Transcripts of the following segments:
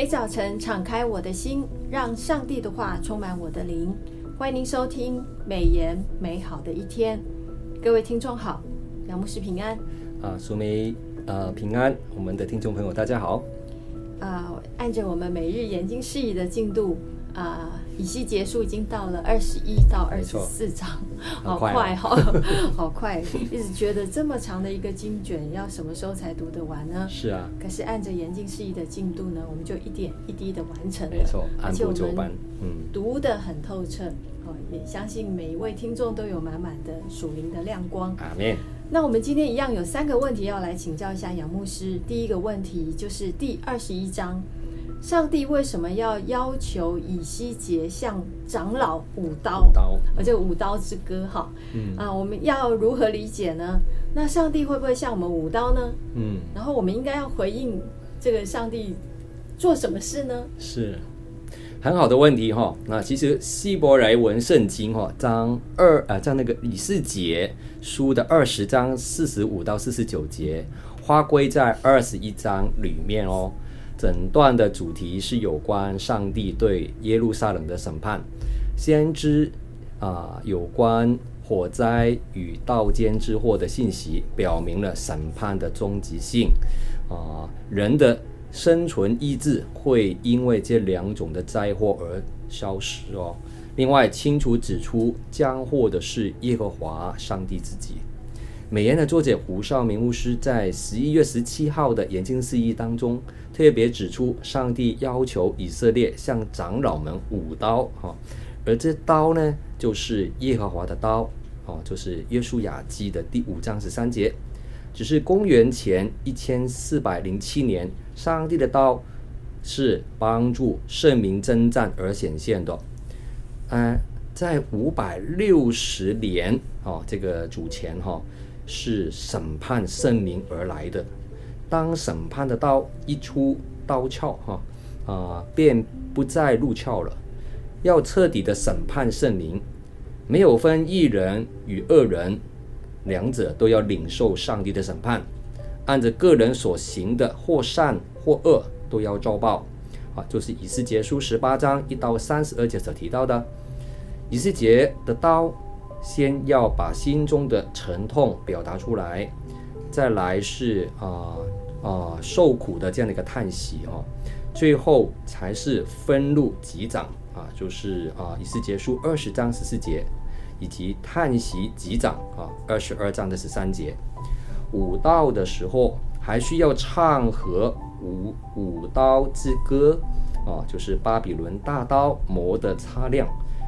每早晨敞开我的心，让上帝的话充满我的灵。欢迎您收听美言美好的一天，各位听众好，杨牧师平安。啊，苏梅，呃，平安，我们的听众朋友大家好。啊，按着我们每日研经释义的进度，啊。以西结束已经到了二十一到二十四章，好快哈，好快！一直觉得这么长的一个经卷，要什么时候才读得完呢？是啊。可是按着严禁释义的进度呢，我们就一点一滴的完成了。没错，按部就班。嗯，读得很透彻，哦，也相信每一位听众都有满满的属灵的亮光。阿们。那我们今天一样有三个问题要来请教一下杨牧师。第一个问题就是第二十一章。上帝为什么要要求以西结向长老舞刀？而且舞刀之歌，哈，嗯啊，我们要如何理解呢？那上帝会不会向我们舞刀呢？嗯，然后我们应该要回应这个上帝做什么事呢？是很好的问题哈。那其实希伯来文圣经哈，章二啊，在那个以西结书的二十章四十五到四十九节，花归在二十一章里面哦。整段的主题是有关上帝对耶路撒冷的审判，先知啊、有关火灾与盗奸之祸的信息，表明了审判的终极性啊、人的生存意志会因为这两种的灾祸而消失哦。另外，清楚指出将祸的是耶和华上帝自己。美言的作者胡绍明牧师在十一月十七号的研经释义当中，特别指出，上帝要求以色列向长老们舞刀，哈，而这刀呢，就是耶和华的刀，哦，就是约书亚记的第五章十三节，只是公元前一千四百零七年，上帝的刀是帮助圣民征战而显现的，嗯，在五百六十年，哦，这个主前，哈。是审判圣民而来的。当审判的刀一出刀鞘，哈啊，便不再入鞘了。要彻底的审判圣灵，没有分一人与恶人，两者都要领受上帝的审判，按着个人所行的，或善或恶，都要遭报。啊，就是以西结书十八章一到三十二节所提到的，以西结的刀。先要把心中的沉痛表达出来，再来是啊啊、受苦的这样的一个叹息哦，最后才是愤怒击掌啊，就是啊以西结束二十章十四节，以及叹息击掌啊二十二章的十三节。舞刀的时候还需要唱和舞舞刀之歌啊，就是巴比伦大刀磨得擦亮。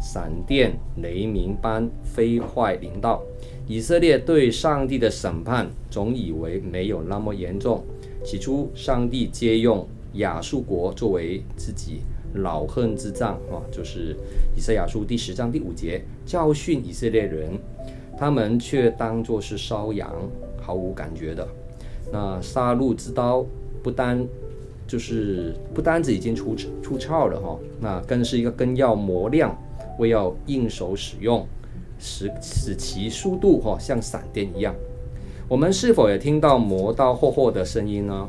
闪电雷鸣般飞快临到，以色列对上帝的审判总以为没有那么严重。起初，上帝借用亚述国作为自己老恨之杖啊，就是以赛亚书第十章第五节教训以色列人，他们却当作是烧羊，毫无感觉的。那杀戮之刀不单就是不单只已经出出鞘了哈，那更是一个更要磨亮。为要应手使用，使使其速度哈像闪电一样。我们是否也听到磨刀霍霍的声音呢？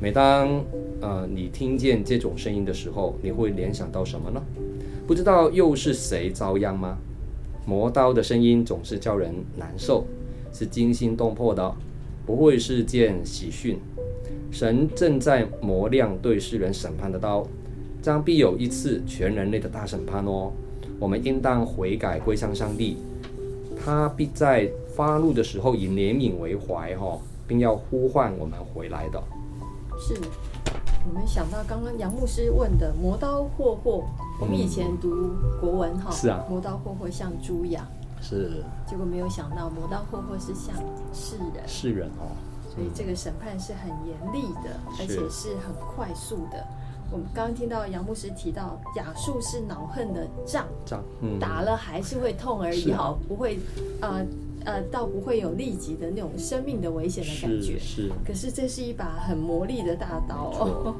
每当呃你听见这种声音的时候，你会联想到什么呢？不知道又是谁遭殃吗？磨刀的声音总是叫人难受，是惊心动魄的，不会是件喜讯。神正在磨亮对世人审判的刀，将必有一次全人类的大审判哦。我们应当悔改归向上帝，他必在发怒的时候以怜悯为怀，哈，并要呼唤我们回来的。是，我们想到刚刚杨牧师问的“磨刀霍霍”，我们以前读国文哈，是啊，“磨刀霍霍”像猪羊，是，结果没有想到“磨刀霍霍”是像世人，世人哦，所以这个审判是很严厉的，而且是很快速的。我们刚刚听到杨牧师提到，亚述是恼恨的仗，仗，嗯，打了还是会痛而已，哈，不会，呃呃，倒不会有立即的那种生命的危险的感觉。是，是，可是这是一把很磨砺的大刀。哦，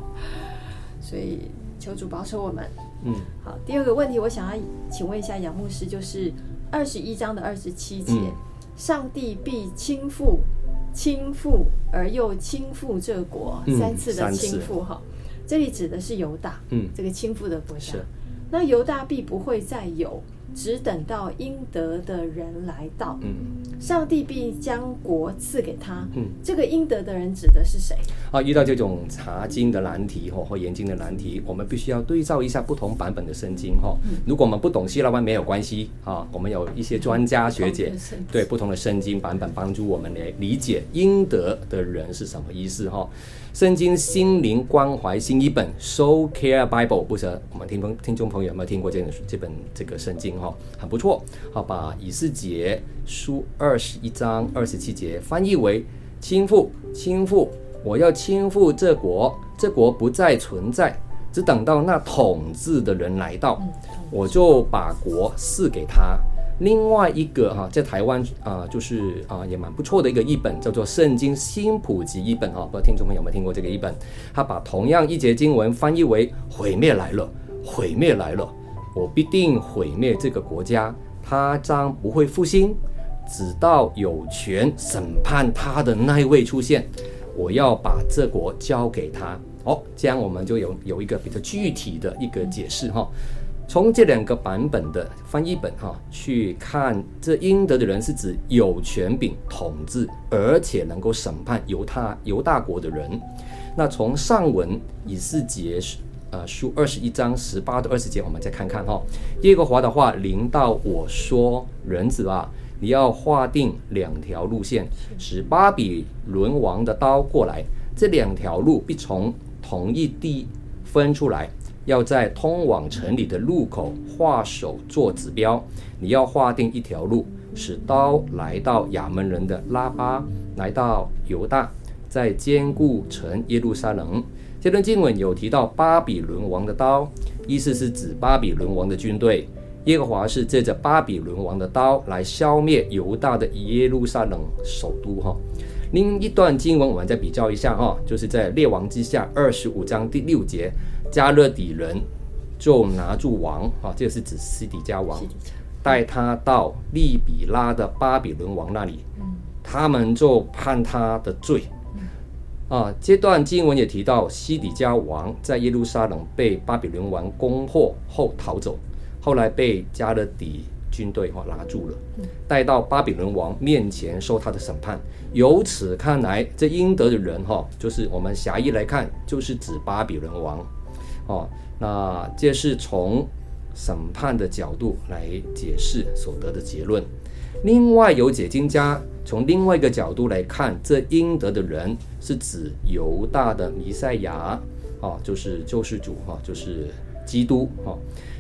所以求主保守我们。嗯，好，第二个问题，我想要请问一下杨牧师，就是二十一章的二十七节，嗯，上帝必倾覆、倾覆而又倾覆这国，三次的倾覆，哈。这里指的是犹大，嗯，这个倾覆的国家。那犹大必不会再有。只等到应得的人来到，嗯，上帝必将国赐给他。嗯，这个应得的人指的是谁？啊，遇到这种查经的难题或或研经的难题，我们必须要对照一下不同版本的圣经哈。嗯、如果我们不懂希腊文没有关系啊，我们有一些专家学姐对不同的圣经版本帮助我们来理解应得的人是什么意思哈。圣经心灵关怀新一本，Soul Care Bible，不知道我们听朋听众朋友有没有听过这本这本这个圣经哈，很不错。好，把以斯结书二十一章二十七节翻译为倾覆，倾覆，我要倾覆这国，这国不再存在，只等到那统治的人来到，我就把国赐给他。另外一个哈，在台湾啊，就是啊，也蛮不错的一个译本，叫做《圣经新普及译本》哈，不知道听众朋友有没有听过这个译本？他把同样一节经文翻译为“毁灭来了，毁灭来了，我必定毁灭这个国家，它将不会复兴，直到有权审判他的那一位出现，我要把这国交给他。”哦，这样我们就有有一个比较具体的一个解释哈。从这两个版本的翻译本哈去看，这应得的人是指有权柄统治，而且能够审判犹大犹大国的人。那从上文以斯结呃书二十一章十八到二十节，我们再看看哈。耶和华的话临到我说：“人子啊，你要划定两条路线，使巴比伦王的刀过来。这两条路必从同一地分出来。”要在通往城里的路口画手做指标，你要划定一条路，使刀来到亚门人的拉巴，来到犹大，再坚固城耶路撒冷。这段经文有提到巴比伦王的刀，意思是指巴比伦王的军队。耶和华是借着巴比伦王的刀来消灭犹大的耶路撒冷首都。哈，另一段经文我们再比较一下哈，就是在列王之下二十五章第六节。加勒底人就拿住王，啊，这个是指西底家王，带他到利比拉的巴比伦王那里，他们就判他的罪。啊，这段经文也提到西底家王在耶路撒冷被巴比伦王攻破后逃走，后来被加勒底军队哈拿住了，带到巴比伦王面前受他的审判。由此看来，这应得的人哈，就是我们狭义来看，就是指巴比伦王。哦，那这是从审判的角度来解释所得的结论。另外，有解经家从另外一个角度来看，这应得的人是指犹大的弥赛亚，哦，就是救世主，哈，就是基督，哈。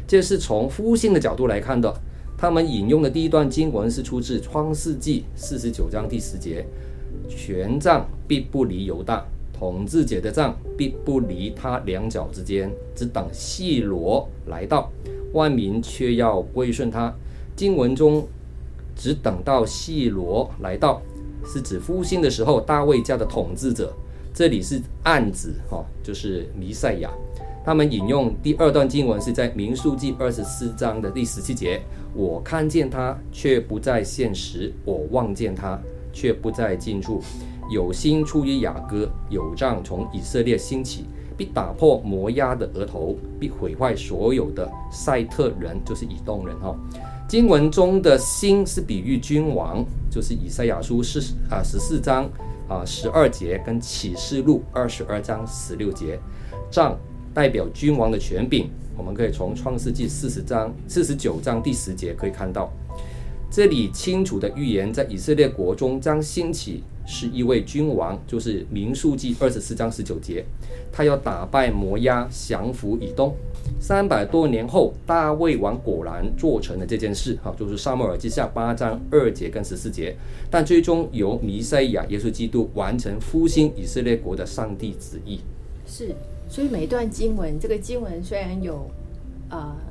这是从复兴的角度来看的。他们引用的第一段经文是出自创世纪四十九章第十节：“权杖必不离犹大。”统治者的杖必不离他两脚之间，只等细罗来到，万民却要归顺他。经文中只等到细罗来到，是指复兴的时候大卫家的统治者。这里是暗指哈，就是弥赛亚。他们引用第二段经文是在民数记二十四章的第十七节：我看见他，却不在现实；我望见他，却不在近处。有星出于雅各，有杖从以色列兴起，必打破摩押的额头，必毁坏所有的赛特人，就是以东人哈。经文中的星是比喻君王，就是以赛亚书四啊十四章啊十二节跟启示录二十二章十六节。杖代表君王的权柄，我们可以从创世纪四十章四十九章第十节可以看到，这里清楚的预言在以色列国中将兴起。是一位君王，就是民数记二十四章十九节，他要打败摩押，降服以东。三百多年后，大卫王果然做成了这件事，哈，就是撒母耳记下八章二节跟十四节。但最终由弥赛亚耶稣基督完成复兴以色列国的上帝旨意。是，所以每一段经文，这个经文虽然有，啊、呃。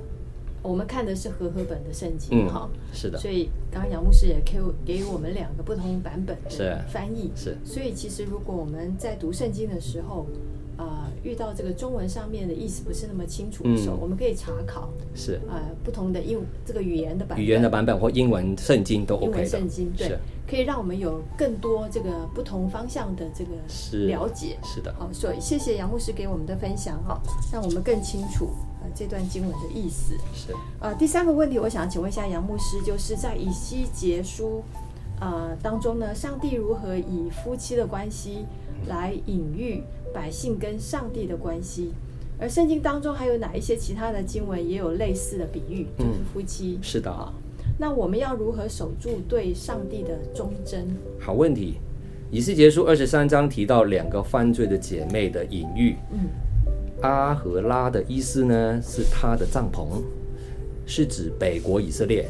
我们看的是和合本的圣经，哈、嗯，是的。所以刚刚杨牧师也给给我们两个不同版本的翻译，是。所以其实如果我们在读圣经的时候，呃遇到这个中文上面的意思不是那么清楚的时候，嗯、我们可以查考是呃不同的英这个语言的版本，语言的版本或英文圣经都 OK 的。英文圣经对，可以让我们有更多这个不同方向的这个了解。是，是的，好，所以谢谢杨牧师给我们的分享哈，让我们更清楚呃这段经文的意思。是呃第三个问题，我想请问一下杨牧师，就是在以西结书呃当中呢，上帝如何以夫妻的关系来隐喻百姓跟上帝的关系？而圣经当中还有哪一些其他的经文也有类似的比喻，就是夫妻？嗯、是的啊。那我们要如何守住对上帝的忠贞？好问题。以西结书二十三章提到两个犯罪的姐妹的隐喻。嗯，阿和拉的意思呢，是他的帐篷，是指北国以色列；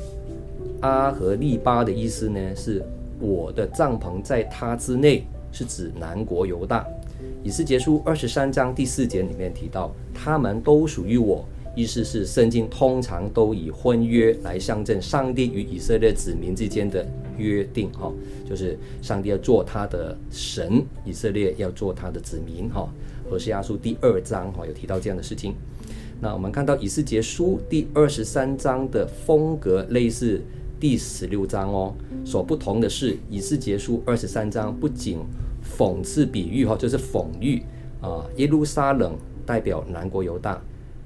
阿和利巴的意思呢，是我的帐篷在他之内，是指南国犹大。以西结书二十三章第四节里面提到，他们都属于我。意思是，圣经通常都以婚约来象征上帝与以色列子民之间的约定，哈，就是上帝要做他的神，以色列要做他的子民，哈。何西阿书第二章，哈，有提到这样的事情。那我们看到以西结书第二十三章的风格类似第十六章哦，所不同的是，以西结书二十三章不仅讽刺比喻，哈，就是讽喻啊，耶路撒冷代表南国犹大。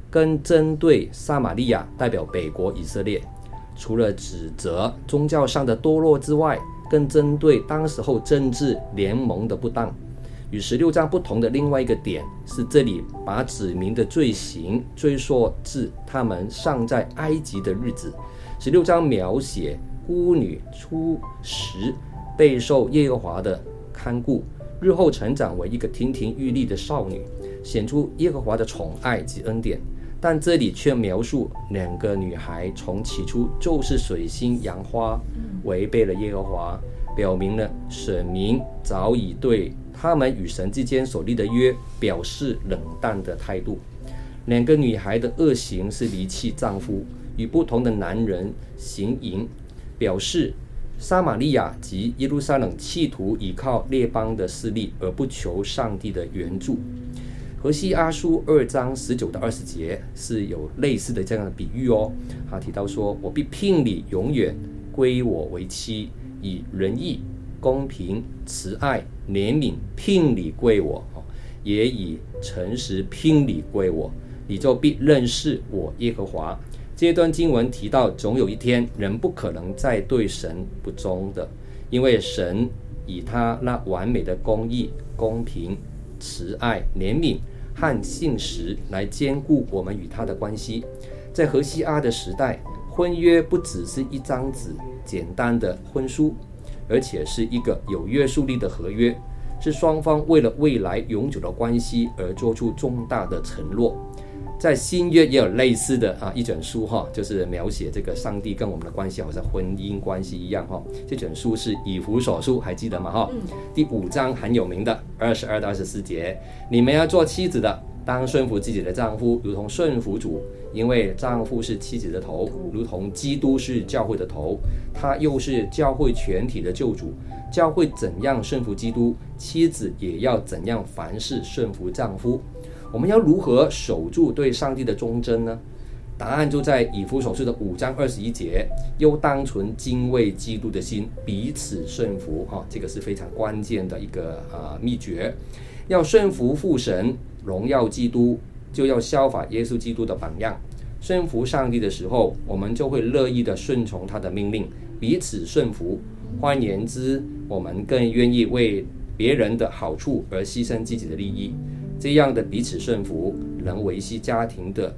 跟针对撒玛利亚代表北国以色列，除了指责宗教上的堕落之外，更针对当时候政治联盟的不当。与十六章不同的另外一个点是，这里把子民的罪行追溯至他们尚在埃及的日子。十六章描写孤女初时备受耶和华的看顾，日后成长为一个亭亭玉立的少女，显出耶和华的宠爱及恩典。但这里却描述两个女孩从起初就是水性杨花，违背了耶和华，表明了神明早已对他们与神之间所立的约表示冷淡的态度。两个女孩的恶行是离弃丈夫，与不同的男人行淫，表示撒玛利亚及耶路撒冷企图依靠列邦的势力，而不求上帝的援助。何西阿书二章十九到二十节是有类似的这样的比喻哦。他提到说：“我必聘你永远归我为妻，以仁义、公平、慈爱、怜悯聘礼归我，也以诚实聘礼归我，你就必认识我耶和华。”这段经文提到，总有一天人不可能再对神不忠的，因为神以他那完美的公义、公平、慈爱、怜悯。和信实来兼顾我们与他的关系。在何西阿的时代，婚约不只是一张纸简单的婚书，而且是一个有约束力的合约，是双方为了未来永久的关系而做出重大的承诺。在新约也有类似的啊一卷书哈，就是描写这个上帝跟我们的关系，好像婚姻关系一样哈。这卷书是以弗所书，还记得吗？哈，第五章很有名的二十二到二十四节，你们要做妻子的，当顺服自己的丈夫，如同顺服主，因为丈夫是妻子的头，如同基督是教会的头，他又是教会全体的救主。教会怎样顺服基督，妻子也要怎样凡事顺服丈夫。我们要如何守住对上帝的忠贞呢？答案就在以弗所书的五章二十一节，又当存敬畏基督的心，彼此顺服。哈，这个是非常关键的一个啊秘诀。要顺服父神，荣耀基督，就要效法耶稣基督的榜样。顺服上帝的时候，我们就会乐意的顺从他的命令，彼此顺服。换言之，我们更愿意为别人的好处而牺牲自己的利益。这样的彼此顺服，能维系家庭的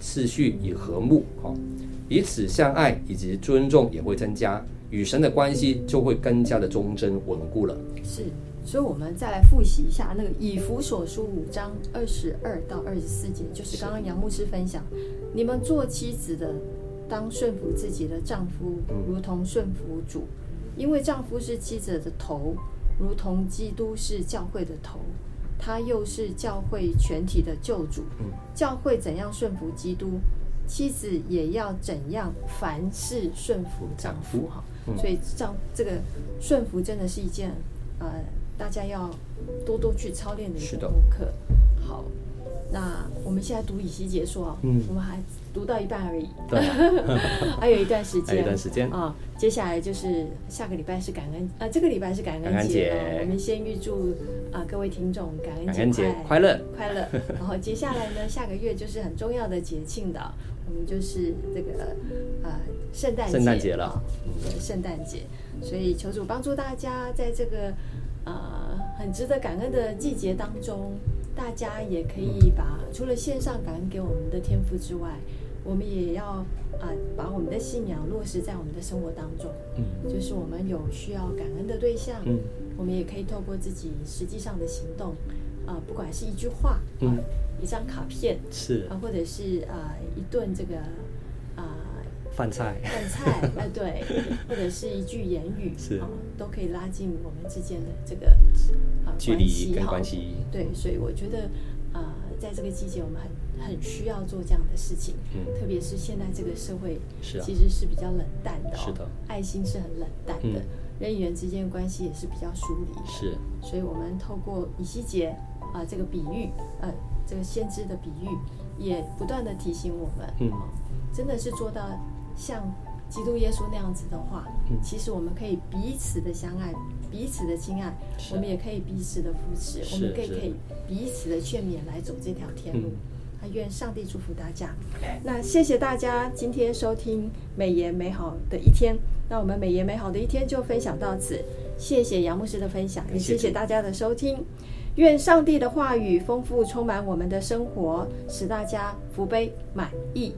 秩序与和睦。哈，彼此相爱以及尊重也会增加，与神的关系就会更加的忠贞稳固了。是，所以我们再来复习一下那个以弗所书五章二十二到二十四节，就是刚刚杨牧师分享，你们做妻子的当顺服自己的丈夫，如同顺服主，因为丈夫是妻子的头，如同基督是教会的头。他又是教会全体的救主，教会怎样顺服基督，妻子也要怎样凡事顺服丈夫哈。所以丈这个顺服真的是一件呃大家要多多去操练的一个功课。好，那我们现在读以西结说，嗯，我们还读到一半而已，对，还有一段时间，还有一段时间。啊。接下来就是下个礼拜是感恩，呃，这个礼拜是感恩节，我们先预祝啊各位听众感恩节快乐。快乐。然后接下来呢，下个月就是很重要的节庆的，我们就是这个呃圣诞节，圣诞节了，对，圣诞节。所以求主帮助大家，在这个呃很值得感恩的季节当中，大家也可以把除了线上感恩给我们的天赋之外，我们也要啊、呃、把我们的信仰落实在我们的生活当中。嗯，就是我们有需要感恩的对象，嗯，我们也可以透过自己实际上的行动，啊、呃，不管是一句话，啊、嗯，一张卡片，是。啊，或者是啊、呃、一顿这个饭菜，饭菜，哎，对，或者是一句言语，是啊，都可以拉近我们之间的这个啊距离跟关系。对，所以我觉得啊，在这个季节，我们很很需要做这样的事情。嗯，特别是现在这个社会，是其实是比较冷淡的，是的，爱心是很冷淡的，人与人之间的关系也是比较疏离的。是，所以我们透过以西结啊这个比喻，呃，这个先知的比喻，也不断的提醒我们，嗯，真的是做到。像基督耶稣那样子的话，嗯、其实我们可以彼此的相爱，彼此的亲爱，我们也可以彼此的扶持，我们可以可以彼此的劝勉来走这条天路。啊，愿上帝祝福大家。那谢谢大家今天收听美言美好的一天。那我们美言美好的一天就分享到此。谢谢杨牧师的分享，也谢谢大家的收听。愿上帝的话语丰富充满我们的生活，使大家福杯满溢。